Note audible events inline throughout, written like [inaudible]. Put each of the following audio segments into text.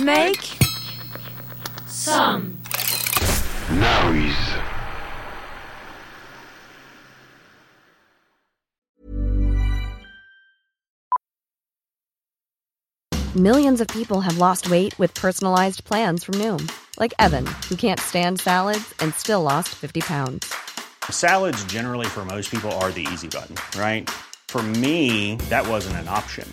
Make some noise. Millions of people have lost weight with personalized plans from Noom, like Evan, who can't stand salads and still lost 50 pounds. Salads, generally, for most people, are the easy button, right? For me, that wasn't an option.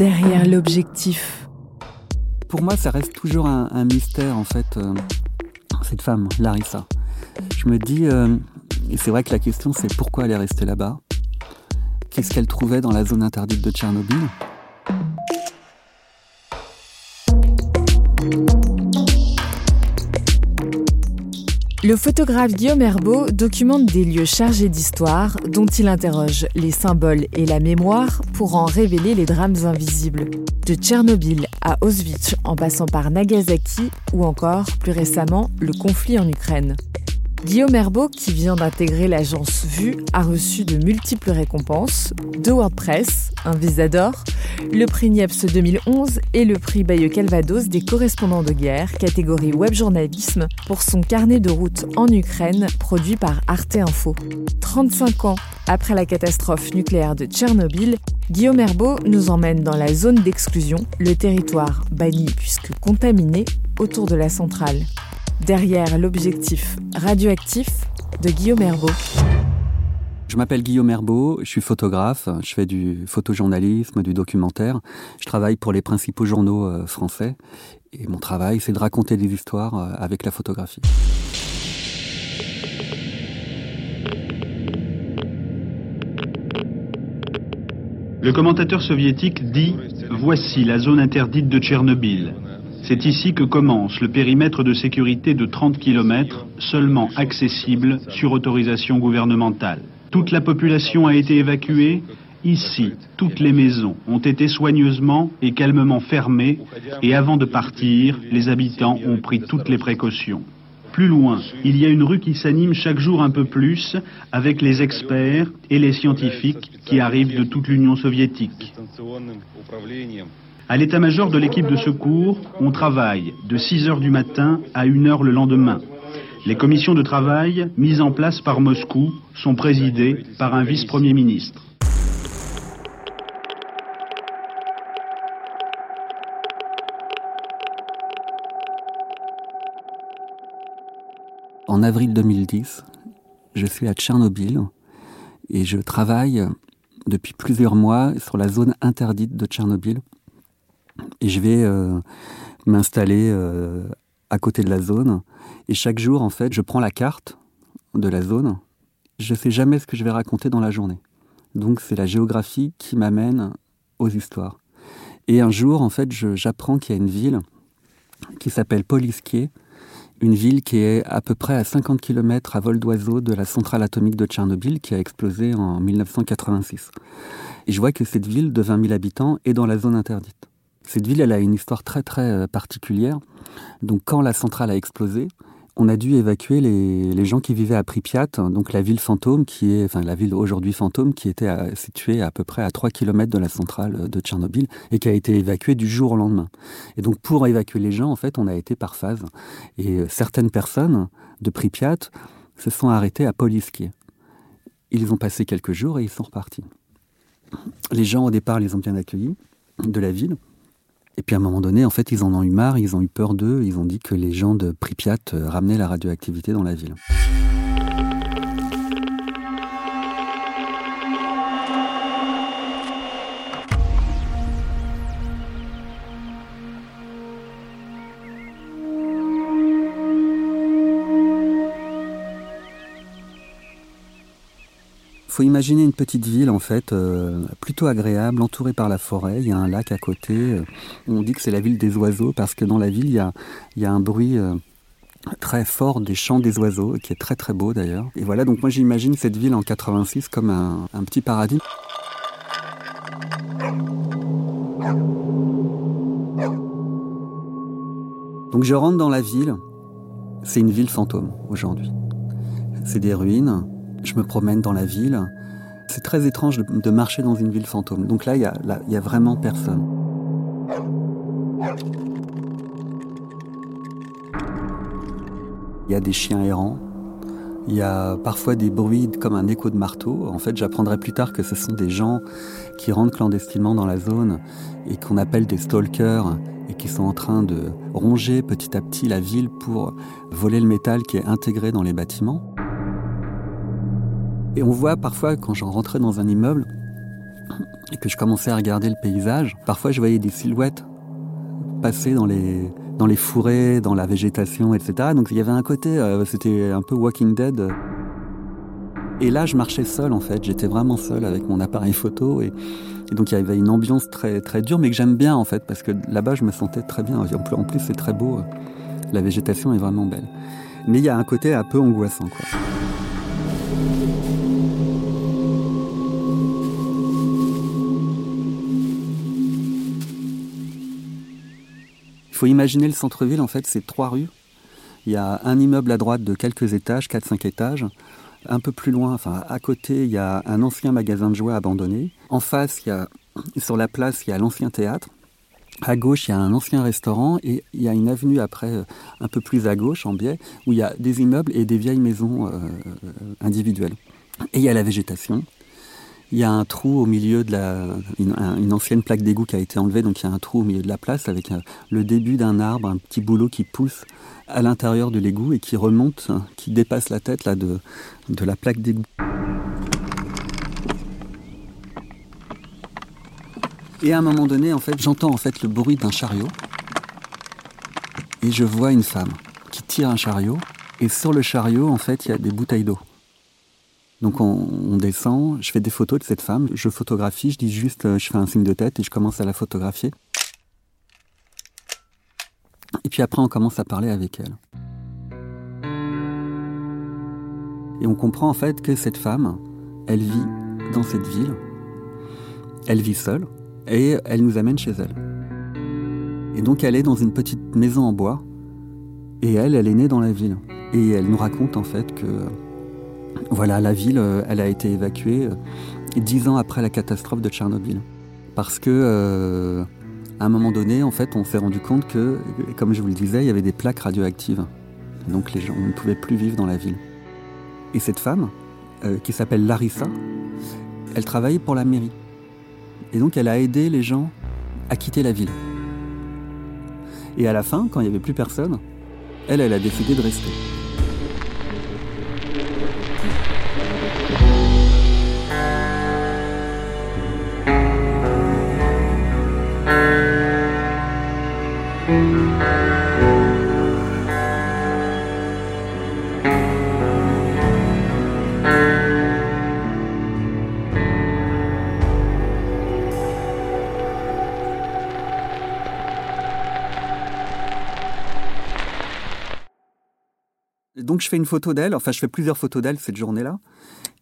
Derrière l'objectif. Pour moi, ça reste toujours un, mystère, en fait, euh, cette femme, Larissa. Je me dis, euh, et c'est vrai que la question, c'est pourquoi elle est restée là-bas? Qu'est-ce qu'elle trouvait dans la zone interdite de Tchernobyl? Le photographe Guillaume Herbeau documente des lieux chargés d'histoire dont il interroge les symboles et la mémoire pour en révéler les drames invisibles. De Tchernobyl à Auschwitz en passant par Nagasaki ou encore, plus récemment, le conflit en Ukraine. Guillaume Herbeau, qui vient d'intégrer l'agence Vue, a reçu de multiples récompenses, deux WordPress, un Visa d'or, le prix Niepce 2011 et le prix Bayeux Calvados des correspondants de guerre, catégorie web journalisme, pour son carnet de route en Ukraine produit par Arte Info. 35 ans après la catastrophe nucléaire de Tchernobyl, Guillaume Herbeau nous emmène dans la zone d'exclusion, le territoire banni puisque contaminé autour de la centrale. Derrière l'objectif radioactif de Guillaume Herbeau. Je m'appelle Guillaume Herbeau, je suis photographe, je fais du photojournalisme, du documentaire. Je travaille pour les principaux journaux euh, français et mon travail, c'est de raconter des histoires euh, avec la photographie. Le commentateur soviétique dit Voici la zone interdite de Tchernobyl. C'est ici que commence le périmètre de sécurité de 30 km, seulement accessible sur autorisation gouvernementale. Toute la population a été évacuée. Ici, toutes les maisons ont été soigneusement et calmement fermées et avant de partir, les habitants ont pris toutes les précautions. Plus loin, il y a une rue qui s'anime chaque jour un peu plus avec les experts et les scientifiques qui arrivent de toute l'Union soviétique. À l'état-major de l'équipe de secours, on travaille de 6 heures du matin à 1 heure le lendemain. Les commissions de travail mises en place par Moscou sont présidées par un vice-premier ministre. En avril 2010, je suis à Tchernobyl et je travaille depuis plusieurs mois sur la zone interdite de Tchernobyl. Et je vais euh, m'installer euh, à côté de la zone. Et chaque jour, en fait, je prends la carte de la zone. Je ne sais jamais ce que je vais raconter dans la journée. Donc c'est la géographie qui m'amène aux histoires. Et un jour, en fait, j'apprends qu'il y a une ville qui s'appelle Poliskier, une ville qui est à peu près à 50 km à vol d'oiseau de la centrale atomique de Tchernobyl qui a explosé en 1986. Et je vois que cette ville de 20 000 habitants est dans la zone interdite. Cette ville, elle a une histoire très très euh, particulière. Donc quand la centrale a explosé, on a dû évacuer les, gens qui vivaient à Pripyat, donc la ville fantôme, qui est, enfin la ville aujourd'hui fantôme, qui était située à peu près à 3 km de la centrale de Tchernobyl et qui a été évacuée du jour au lendemain. Et donc pour évacuer les gens, en fait, on a été par phase. Et certaines personnes de Pripyat se sont arrêtées à Poliski. Ils ont passé quelques jours et ils sont repartis. Les gens, au départ, les ont bien accueillis de la ville. Et puis à un moment donné, en fait, ils en ont eu marre, ils ont eu peur d'eux, ils ont dit que les gens de Pripyat euh, ramenaient la radioactivité dans la ville. Faut imaginer une petite ville en fait, euh, plutôt agréable, entourée par la forêt. Il y a un lac à côté. Euh, on dit que c'est la ville des oiseaux parce que dans la ville, il y a, il un bruit euh, très fort des chants des oiseaux, qui est très très beau d'ailleurs. Et voilà, donc moi j'imagine cette ville en 86 comme un petit paradis. Donc je rentre dans la ville. C'est une ville fantôme aujourd'hui. C'est des ruines, je me promène dans la ville. C'est très étrange de, marcher dans une ville fantôme. Donc là, il n'y a, vraiment personne. Il y a des chiens errants. Il y a parfois des bruits comme un écho de marteau. En fait, j'apprendrai plus tard que ce sont des gens qui rentrent clandestinement dans la zone et qu'on appelle des stalkers et qui sont en train de ronger petit à petit la ville pour voler le métal qui est intégré dans les bâtiments. Et on voit parfois, quand j'en rentrais dans un immeuble et que je commençais à regarder le paysage, parfois je voyais des silhouettes passer dans les, dans les fourrés, dans la végétation, etc. Donc il y avait un côté, euh, c'était un peu Walking Dead. Et là, je marchais seul en fait. J'étais vraiment seul avec mon appareil photo et, donc il y avait une ambiance très très dure, mais que j'aime bien en fait parce que là-bas, je me sentais très bien. En plus, c'est très beau. La végétation est vraiment belle. Mais il y a un côté un peu angoissant, quoi. Faut imaginer le centre-ville, en fait, c'est trois rues. Il y a un immeuble à droite de quelques étages, 4-5 étages. Un peu plus loin, enfin à côté, il y a un ancien magasin de jouets abandonné. En face, il y a, sur la place, il y a l'ancien théâtre. À gauche, il y a un ancien restaurant et il y a une avenue après, euh, un peu plus à gauche, en biais, où il y a des immeubles et des vieilles maisons euh, individuelles. Et il y a la végétation. Il y a un trou au milieu de la. Une, ancienne plaque d'égout qui a été enlevée, donc il y a un trou au milieu de la place avec euh, le début d'un arbre, un petit boulot qui pousse à l'intérieur de l'égout et qui remonte, hein, qui dépasse la tête de la plaque d'égout. Et à un moment donné, en fait, j'entends en fait le bruit d'un chariot et je vois une femme qui tire un chariot et sur le chariot, en fait, il y a des bouteilles d'eau. Donc on, descend, je fais des photos de cette femme, je photographie, je dis juste, euh, je fais un signe de tête et je commence à la photographier. Et puis après on commence à parler avec elle. Et on comprend en fait que cette femme, elle vit dans cette ville, elle vit seule et elle nous amène chez elle. Et donc elle est dans une petite maison en bois et elle, elle est née dans la ville. Et elle nous raconte en fait que voilà, la ville, euh, elle a été évacuée euh, dix ans après la catastrophe de Tchernobyl. Parce que, euh, à un moment donné, en fait, on s'est rendu compte que, comme je vous le disais, il y avait des plaques radioactives. Donc les gens ne pouvaient plus vivre dans la ville. Et cette femme, qui s'appelle Larissa, elle travaillait pour la mairie. Et donc elle a aidé les gens à quitter la ville. Et à la fin, quand il n'y avait plus personne, elle, elle a décidé de rester. Fais une photo d'elle, enfin je fais plusieurs photos d'elle cette journée-là.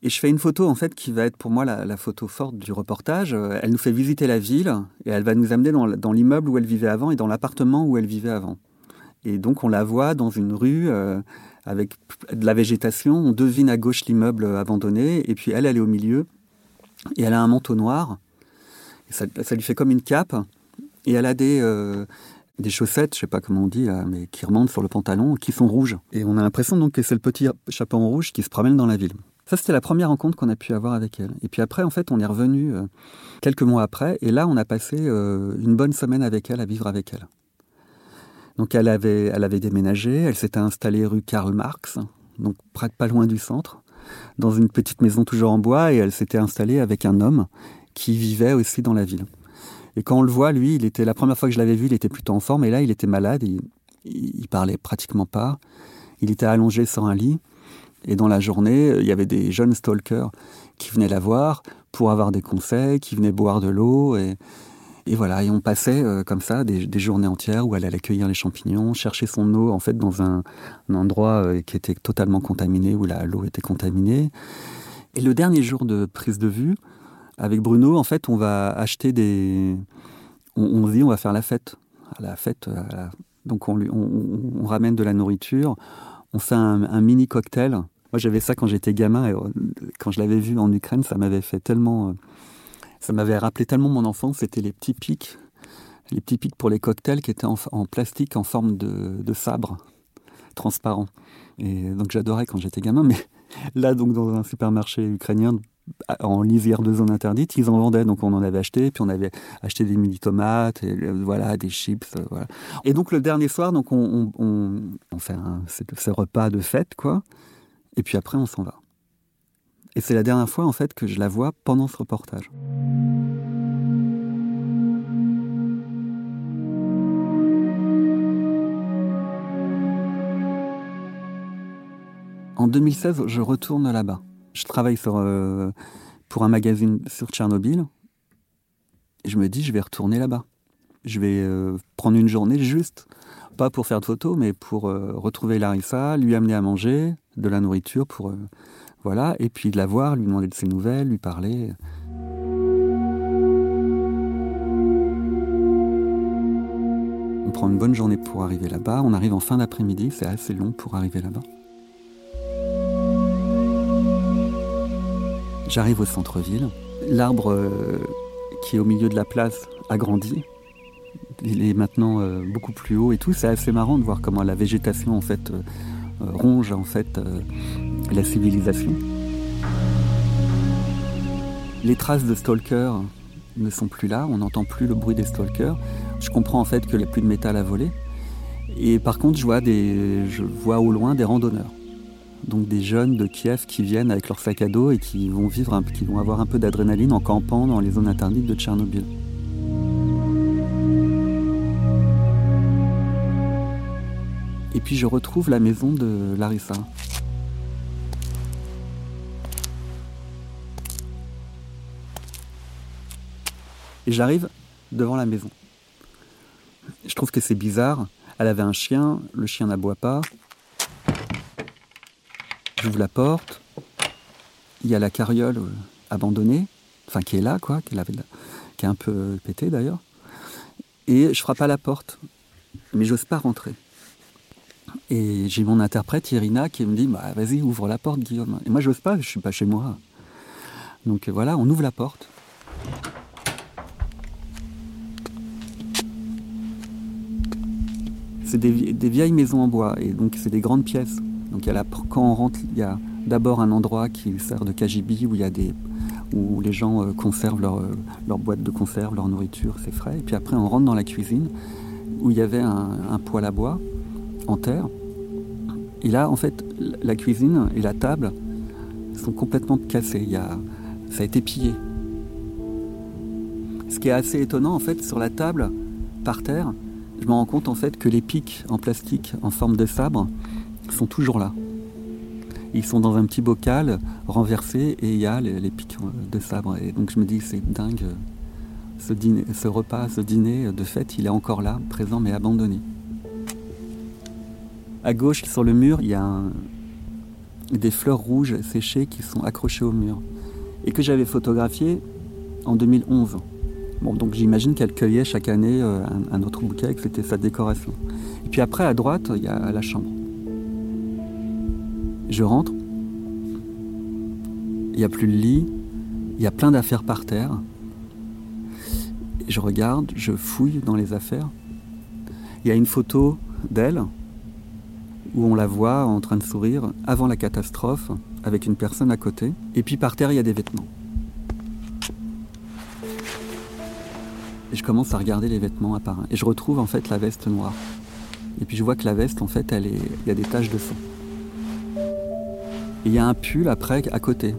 Et je fais une photo en fait qui va être pour moi la, photo forte du reportage. Euh, elle nous fait visiter la ville et elle va nous amener dans, l'immeuble où elle vivait avant et dans l'appartement où elle vivait avant. Et donc on la voit dans une rue euh, avec de la végétation. On devine à gauche l'immeuble abandonné, et puis elle, elle est au milieu, et elle a un manteau noir. ça, lui fait comme une cape, et elle a des, euh, des chaussettes, je sais pas comment on dit, mais qui remontent sur le pantalon, qui sont rouges. Et on a l'impression donc que c'est le petit chapeau rouge qui se promène dans la ville. Ça, c'était la première rencontre qu'on a pu avoir avec elle. Et puis après, en fait, on est revenu euh, quelques mois après, et là, on a passé une bonne semaine avec elle, à vivre avec elle. Donc elle avait, elle avait déménagé, elle s'était installée rue Karl Marx, donc pas loin du centre, dans une petite maison toujours en bois, et elle s'était installée avec un homme qui vivait aussi dans la ville. Et quand on le voit, lui, il était la première fois que je l'avais vu, il était plutôt en forme, et là, il était malade, il, il parlait pratiquement pas, il était allongé sur un lit, et dans la journée, il y avait des jeunes stalkers qui venaient la voir pour avoir des conseils, qui venaient boire de l'eau, et, et voilà, et on passait euh, comme ça des, journées entières où elle allait cueillir les champignons, chercher son eau en fait dans un, endroit euh, qui était totalement contaminé, où l'eau était contaminée. Et le dernier jour de prise de vue, avec Bruno, en fait, on va acheter des... On, dit, on va faire la fête. la fête, euh, donc on, on, ramène de la nourriture, on fait un, mini cocktail. Moi, j'avais ça quand j'étais gamin, et quand je l'avais vu en Ukraine, ça m'avait fait tellement ça m'avait rappelé tellement mon enfance, c'était les petits pics, les petits pics pour les cocktails qui étaient en, plastique en forme de, sabre transparent. Et donc j'adorais quand j'étais gamin, [laughs] mais là donc dans un supermarché ukrainien en lisière de zone interdite, ils en vendaient, donc on en avait acheté, puis on avait acheté des mini tomates, et, euh, voilà, des chips, euh. Et donc le dernier soir, donc on, on fait un, ce repas de fête, quoi, et puis après on s'en va. Et c'est la dernière fois en fait que je la vois pendant ce reportage. En 2016, je retourne là-bas. Je travaille euh, pour un magazine sur Tchernobyl. Et je me dis, je vais retourner là-bas. Je vais euh, prendre une journée juste, pas pour faire de photos, mais pour euh, retrouver Larissa, lui amener à manger, de la nourriture pour voilà, et puis de la voir, lui demander de ses nouvelles, lui parler. On prend une bonne journée pour arriver là-bas. On arrive en fin d'après-midi, c'est assez long pour arriver là-bas. J'arrive au centre-ville. L'arbre euh, qui est au milieu de la place a grandi. Il est maintenant euh, beaucoup plus haut et tout. C'est assez marrant de voir comment la végétation en fait euh, ronge en fait la civilisation. Les traces de stalkers ne sont plus là, on n'entend plus le bruit des stalkers. Je comprends en fait qu'il n'y a plus de métal à voler. Et par contre, je vois, des, je vois au loin des randonneurs. Donc des jeunes de Kiev qui viennent avec leur sac à dos et qui vont vivre, avoir un peu d'adrénaline en campant dans les zones interdites de Tchernobyl. Et puis je retrouve la maison de Larissa. Et j'arrive devant la maison. Je trouve que c'est bizarre. Elle avait un chien, le chien n'aboie pas. J'ouvre la porte. Il y a la carriole euh, abandonnée, enfin qui est là, quoi, qui, est un peu pété d'ailleurs. Et je frappe à la porte, mais j'ose pas rentrer. Et j'ai mon interprète Irina qui me dit bah, Vas-y, ouvre la porte, Guillaume. Et moi, j'ose pas, je suis pas chez moi. Donc voilà, on ouvre la porte. c'est des, vieilles maisons en bois, et donc c'est des grandes pièces. Donc quand on rentre, il y a d'abord un endroit qui sert de KGB où y a des où les gens euh, conservent leur, euh, leur boîte de conserve, leur nourriture, c'est frais. Et puis après, on rentre dans la cuisine où il y avait un, poêle à bois en terre. Et là, en fait, la cuisine et la table sont complètement cassées. Ça a été pillé. Ce qui est assez étonnant, en fait, sur la table, par terre, je me rends compte en fait que les pics en plastique en forme de sabre sont toujours là. Ils sont dans un petit bocal renversé et il y a les, pics de sabre. Et donc je me dis c'est dingue, ce, dîner, ce repas, ce dîner de fête, il est encore là, présent mais abandonné. À gauche sur le mur, il y a des fleurs rouges séchées qui sont accrochées au mur et que j'avais photographiées en 2011. Bon, donc j'imagine qu'elle cueillait chaque année euh, un, autre bouquet, que c'était sa décoration. Et puis après, à droite, il y a la chambre. Je rentre. Il n'y a plus de lit. Il y a plein d'affaires par terre. Je regarde, je fouille dans les affaires. Il y a une photo d'elle où on la voit en train de sourire avant la catastrophe avec une personne à côté. Et puis par terre, il y a des vêtements. Et je commence à regarder les vêtements à part. Et je retrouve en fait la veste noire. Et puis je vois que la veste, en fait, elle est... il y a des taches de sang. Il y a un pull après à côté.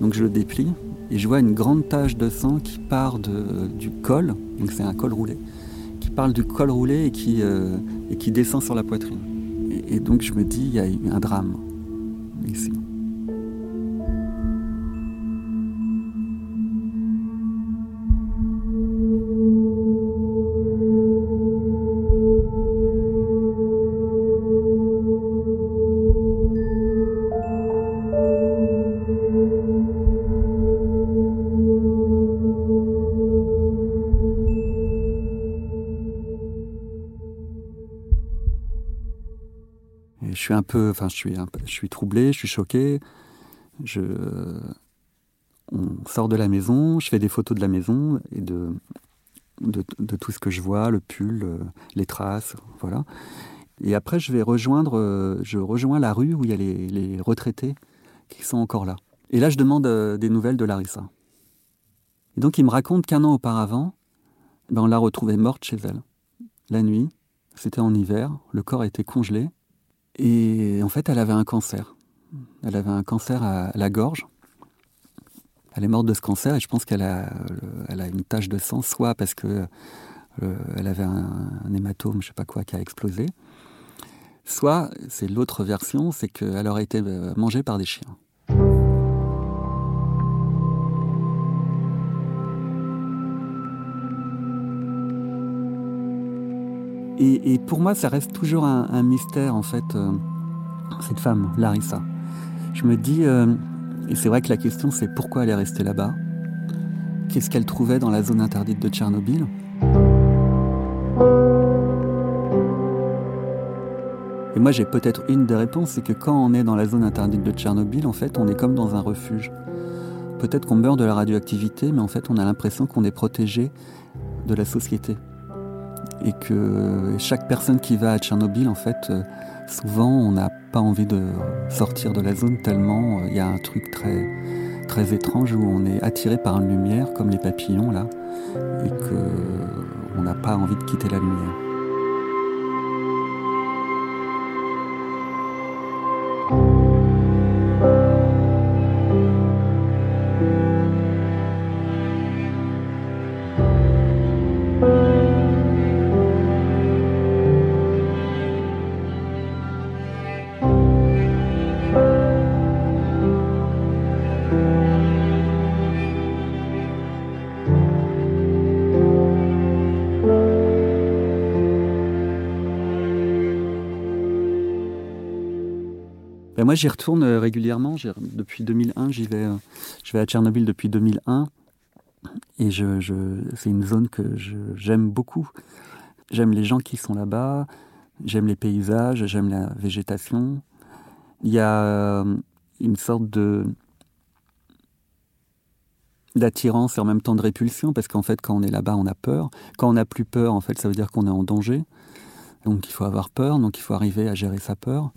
Donc je le déplie et je vois une grande tache de sang qui part du col, donc c'est un col roulé, qui parle du col roulé et qui, euh, et qui descend sur la poitrine. Et donc je me dis, il y a eu un drame ici. Suis un peu, enfin, je suis, un peu- je suis troublé, je suis choqué. Je, on sort de la maison, je fais des photos de la maison et de, de, tout ce que je vois, le pull, euh, les traces, voilà. Et après, je vais rejoindre, euh, je rejoins la rue où il y a les, les retraités qui sont encore là. Et là, je demande euh, des nouvelles de Larissa. Et donc, il me raconte qu'un an auparavant, ben, on l'a retrouvée morte chez elle. La nuit, c'était en hiver, le corps était congelé. Et en fait, elle avait un cancer. Elle avait un cancer à la gorge. Elle est morte de ce cancer et je pense qu'elle a, une tache de sang, soit parce que euh, elle avait un, hématome, je sais pas quoi, qui a explosé, soit, c'est l'autre version, c'est qu'elle aurait été euh, mangée par des chiens. Et, pour moi, ça reste toujours un, un mystère, en fait, euh, cette femme, Larissa. Je me dis, euh, et c'est vrai que la question, c'est pourquoi elle est restée là-bas? Qu'est-ce qu'elle trouvait dans la zone interdite de Tchernobyl? Et moi, j'ai peut-être une des réponses, c'est que quand on est dans la zone interdite de Tchernobyl, en fait, on est comme dans un refuge. Peut-être qu'on meurt de la radioactivité, mais en fait, on a l'impression qu'on est protégé de la société. Et que chaque personne qui va à Tchernobyl, en fait, euh, souvent, on n'a pas envie de sortir de la zone tellement euh, il y a un truc très, très étrange où on est attiré par une lumière, comme les papillons là, et que on n'a pas envie de quitter la lumière. Moi, j'y retourne euh, régulièrement. Depuis 2001, j'y vais. euh, Je vais à Tchernobyl depuis 2001. Et c'est une zone que j'aime beaucoup. J'aime les gens qui sont là-bas. J'aime les paysages. J'aime la végétation. Il y a euh, une sorte de d'attirance et en même temps de répulsion parce qu'en fait quand on est là-bas on a peur quand on n'a plus peur en fait ça veut dire qu'on est en danger donc il faut avoir peur donc il faut arriver à gérer sa peur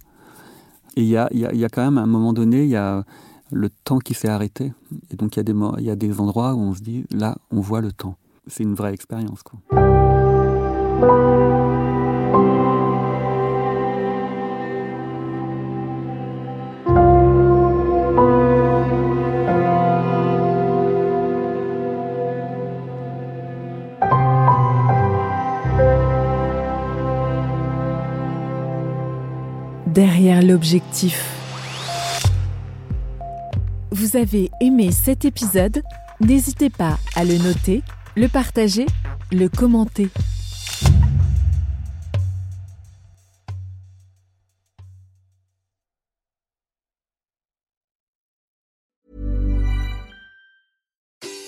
et il y a, y a- y a quand même, un moment donné, il y a le temps qui s'est arrêté. Et donc, il y, a des, y a des endroits où on se dit, là, on voit le temps. C'est une vraie expérience. Quoi. Derrière l'objectif. Vous avez aimé cet épisode? N'hésitez pas à le noter, le partager, le commenter.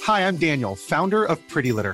Hi, I'm Daniel, founder of Pretty Litter.